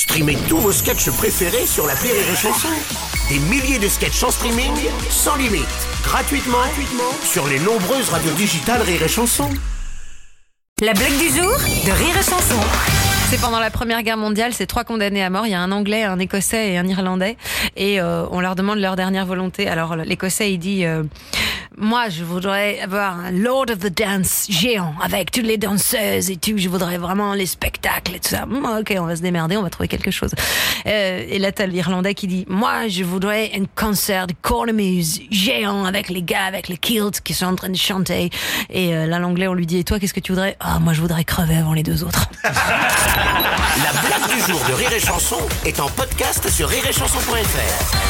Streamez tous vos sketchs préférés sur la Rire et Chanson. Des milliers de sketchs en streaming, sans limite, gratuitement, gratuitement sur les nombreuses radios digitales Rire et Chanson. La blague du jour de Rire et Chanson. C'est pendant la Première Guerre mondiale, c'est trois condamnés à mort. Il y a un Anglais, un Écossais et un Irlandais. Et euh, on leur demande leur dernière volonté. Alors l'Écossais, il dit... euh, moi, je voudrais avoir un Lord of the Dance géant avec toutes les danseuses et tout. Je voudrais vraiment les spectacles et tout ça. Ok, on va se démerder, on va trouver quelque chose. Euh, et là, t'as l'Irlandais qui dit Moi, je voudrais un concert de cornemuse géant avec les gars avec les kilts qui sont en train de chanter. Et euh, là, l'Anglais, on lui dit Et toi, qu'est-ce que tu voudrais? Ah, moi, je voudrais crever avant les deux autres. La blague du jour de Rire et Chanson est en podcast sur rireetchanson.fr.